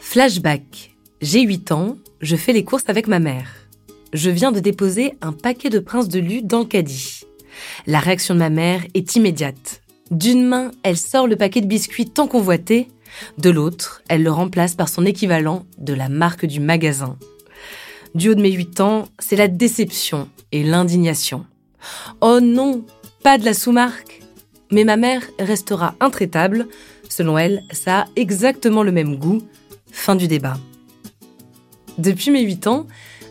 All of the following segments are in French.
Flashback. J'ai 8 ans, je fais les courses avec ma mère. Je viens de déposer un paquet de Prince de Lu dans le caddie. La réaction de ma mère est immédiate. D'une main, elle sort le paquet de biscuits tant convoité, de l'autre, elle le remplace par son équivalent de la marque du magasin. Du haut de mes 8 ans, c'est la déception et l'indignation. Oh non, pas de la sous-marque. Mais ma mère restera intraitable. Selon elle, ça a exactement le même goût. Fin du débat. Depuis mes 8 ans,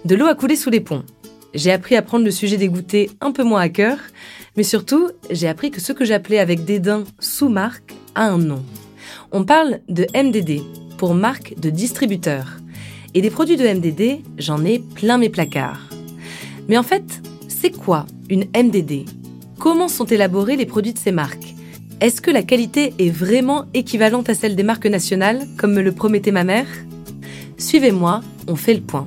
de l'eau a coulé sous les ponts. J'ai appris à prendre le sujet des goûters un peu moins à cœur, mais surtout, j'ai appris que ce que j'appelais avec dédain sous-marque a un nom. On parle de MDD, pour marque de distributeur. Et des produits de MDD, j'en ai plein mes placards. Mais en fait, c'est quoi une MDD Comment sont élaborés les produits de ces marques? Est-ce que la qualité est vraiment équivalente à celle des marques nationales, comme me le promettait ma mère? Suivez-moi, on fait le point.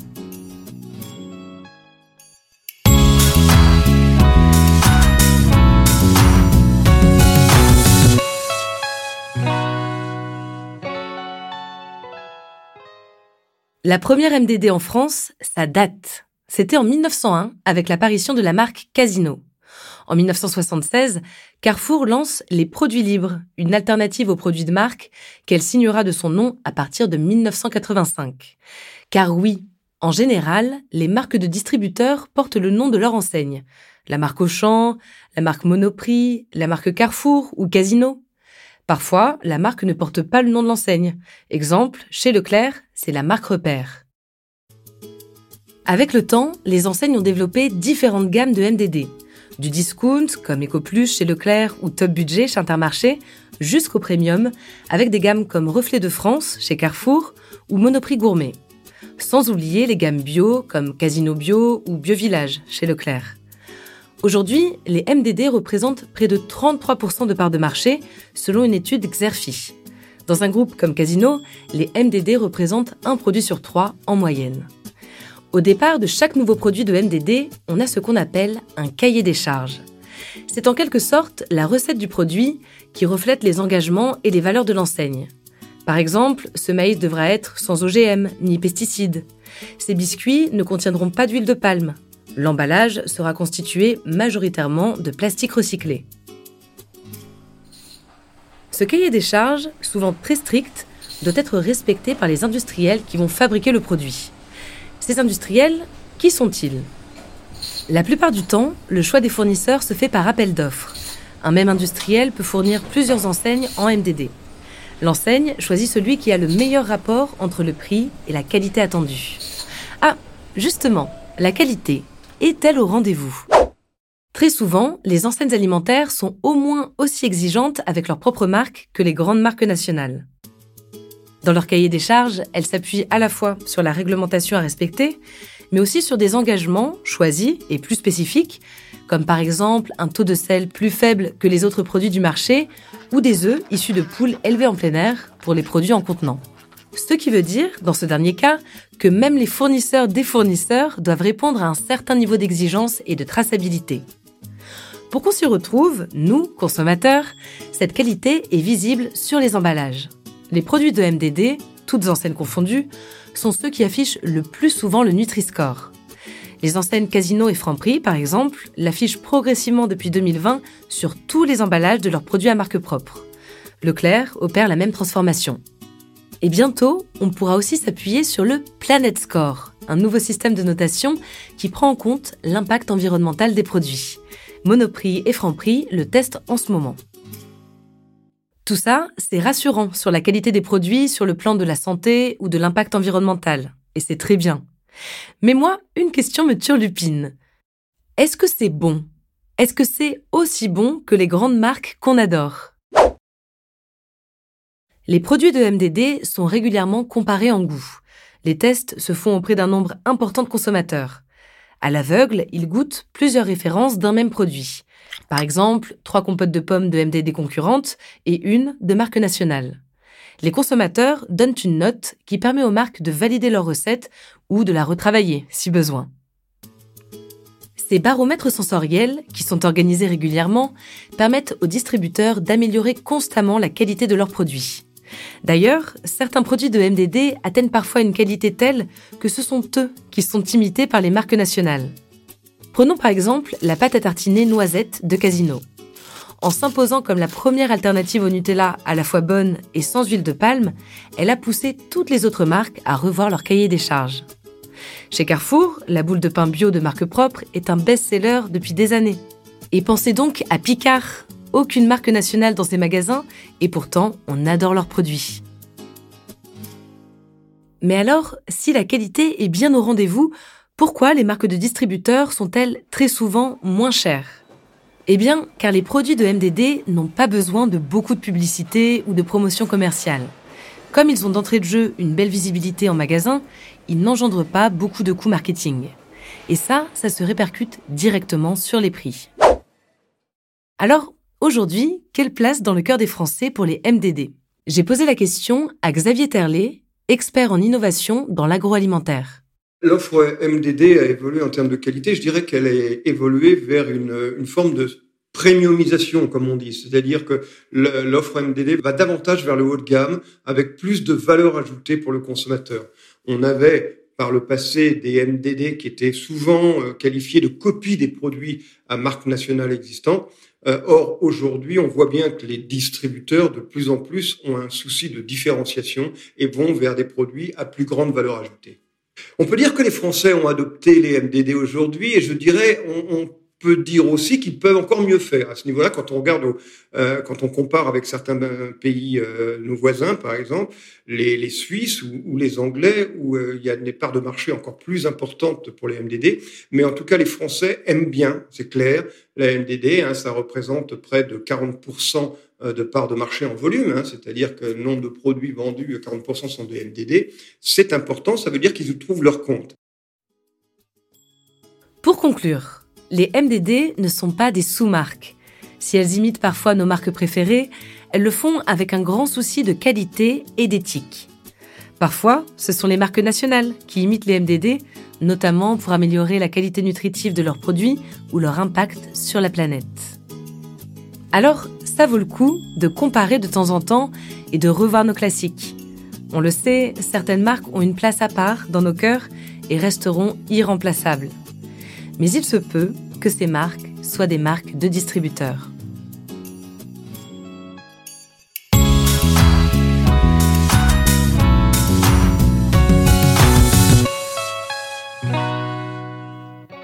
La première MDD en France, ça date. C'était en 1901 avec l'apparition de la marque Casino. En 1976, Carrefour lance les produits libres, une alternative aux produits de marque qu'elle signera de son nom à partir de 1985. Car oui, en général, les marques de distributeurs portent le nom de leur enseigne. La marque Auchan, la marque Monoprix, la marque Carrefour ou Casino. Parfois, la marque ne porte pas le nom de l'enseigne. Exemple, chez Leclerc, c'est la marque repère. Avec le temps, les enseignes ont développé différentes gammes de MDD. Du discount, comme EcoPlus chez Leclerc ou Top Budget chez Intermarché, jusqu'au premium, avec des gammes comme Reflet de France chez Carrefour ou Monoprix Gourmet. Sans oublier les gammes bio comme Casino Bio ou Bio Village chez Leclerc. Aujourd'hui, les MDD représentent près de 33% de parts de marché, selon une étude Xerfi. Dans un groupe comme Casino, les MDD représentent un produit sur trois en moyenne. Au départ de chaque nouveau produit de MDD, on a ce qu'on appelle un cahier des charges. C'est en quelque sorte la recette du produit qui reflète les engagements et les valeurs de l'enseigne. Par exemple, ce maïs devra être sans OGM ni pesticides. Ces biscuits ne contiendront pas d'huile de palme, L'emballage sera constitué majoritairement de plastique recyclé. Ce cahier des charges, souvent très strict, doit être respecté par les industriels qui vont fabriquer le produit. Ces industriels, qui sont-ils? La plupart du temps, le choix des fournisseurs se fait par appel d'offres. Un même industriel peut fournir plusieurs enseignes en MDD. L'enseigne choisit celui qui a le meilleur rapport entre le prix et la qualité attendue. Ah, justement, la qualité, est-elle au rendez-vous? Très souvent, les enseignes alimentaires sont au moins aussi exigeantes avec leur propre marque que les grandes marques nationales. Dans leur cahier des charges, elles s'appuient à la fois sur la réglementation à respecter, mais aussi sur des engagements choisis et plus spécifiques, comme par exemple un taux de sel plus faible que les autres produits du marché ou des œufs issus de poules élevées en plein air pour les produits en contenant. Ce qui veut dire, dans ce dernier cas, que même les fournisseurs des fournisseurs doivent répondre à un certain niveau d'exigence et de traçabilité. Pour qu'on s'y retrouve, nous, consommateurs, cette qualité est visible sur les emballages. Les produits de MDD, toutes enseignes confondues, sont ceux qui affichent le plus souvent le Nutri-Score. Les enseignes Casino et Franprix, par exemple, l'affichent progressivement depuis 2020 sur tous les emballages de leurs produits à marque propre. Leclerc opère la même transformation. Et bientôt, on pourra aussi s'appuyer sur le Planet Score, un nouveau système de notation qui prend en compte l'impact environnemental des produits. Monoprix et Franprix le testent en ce moment. Tout ça, c'est rassurant sur la qualité des produits, sur le plan de la santé ou de l'impact environnemental. Et c'est très bien. Mais moi, une question me turlupine. Est-ce que c'est bon? Est-ce que c'est aussi bon que les grandes marques qu'on adore? Les produits de MDD sont régulièrement comparés en goût. Les tests se font auprès d'un nombre important de consommateurs. À l'aveugle, ils goûtent plusieurs références d'un même produit. Par exemple, trois compotes de pommes de MDD concurrentes et une de marque nationale. Les consommateurs donnent une note qui permet aux marques de valider leur recette ou de la retravailler si besoin. Ces baromètres sensoriels, qui sont organisés régulièrement, permettent aux distributeurs d'améliorer constamment la qualité de leurs produits. D'ailleurs, certains produits de MDD atteignent parfois une qualité telle que ce sont eux qui sont imités par les marques nationales. Prenons par exemple la pâte à tartiner noisette de Casino. En s'imposant comme la première alternative au Nutella à la fois bonne et sans huile de palme, elle a poussé toutes les autres marques à revoir leur cahier des charges. Chez Carrefour, la boule de pain bio de marque propre est un best-seller depuis des années. Et pensez donc à Picard, aucune marque nationale dans ces magasins, et pourtant on adore leurs produits. Mais alors, si la qualité est bien au rendez-vous, pourquoi les marques de distributeurs sont-elles très souvent moins chères? Eh bien, car les produits de MDD n'ont pas besoin de beaucoup de publicité ou de promotion commerciale. Comme ils ont d'entrée de jeu une belle visibilité en magasin, ils n'engendrent pas beaucoup de coûts marketing. Et ça, ça se répercute directement sur les prix. Alors, Aujourd'hui, quelle place dans le cœur des Français pour les MDD J'ai posé la question à Xavier Terlet, expert en innovation dans l'agroalimentaire. L'offre MDD a évolué en termes de qualité. Je dirais qu'elle a évolué vers une, forme de premiumisation, comme on dit. C'est-à-dire que l'offre MDD va davantage vers le haut de gamme, avec plus de valeur ajoutée pour le consommateur. On avait par le passé des MDD qui étaient souvent euh, qualifiés de copies des produits à marque nationale existantes. Euh, or, aujourd'hui, on voit bien que les distributeurs, de plus en plus, ont un souci de différenciation et vont vers des produits à plus grande valeur ajoutée. On peut dire que les Français ont adopté les MDD aujourd'hui et je dirais on, on peut dire aussi qu'ils peuvent encore mieux faire à ce niveau-là quand on regarde, euh, quand on compare avec certains pays, euh, nos voisins par exemple, les, les Suisses ou, ou, les Anglais, où euh, il y a des parts de marché encore plus importantes pour les MDD. Mais en tout cas, les Français aiment bien, c'est clair, la MDD. Hein, ça représente près de 40% euh, de parts de marché en volume, hein, c'est-à-dire que le nombre de produits vendus, 40% sont des MDD. C'est important, ça veut dire qu'ils trouvent leur compte. Pour conclure, les MDD ne sont pas des sous-marques. Si elles imitent parfois nos marques préférées, elles le font avec un grand souci de qualité et d'éthique. Parfois, ce sont les marques nationales qui imitent les MDD, notamment pour améliorer la qualité nutritive de leurs produits ou leur impact sur la planète. Alors, ça vaut le coup de comparer de temps en temps et de revoir nos classiques. On le sait, certaines marques ont une place à part dans nos cœurs et resteront irremplaçables mais il se peut que ces marques soient des marques de distributeurs.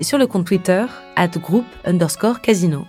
et sur le compte Twitter at groupe underscore casino.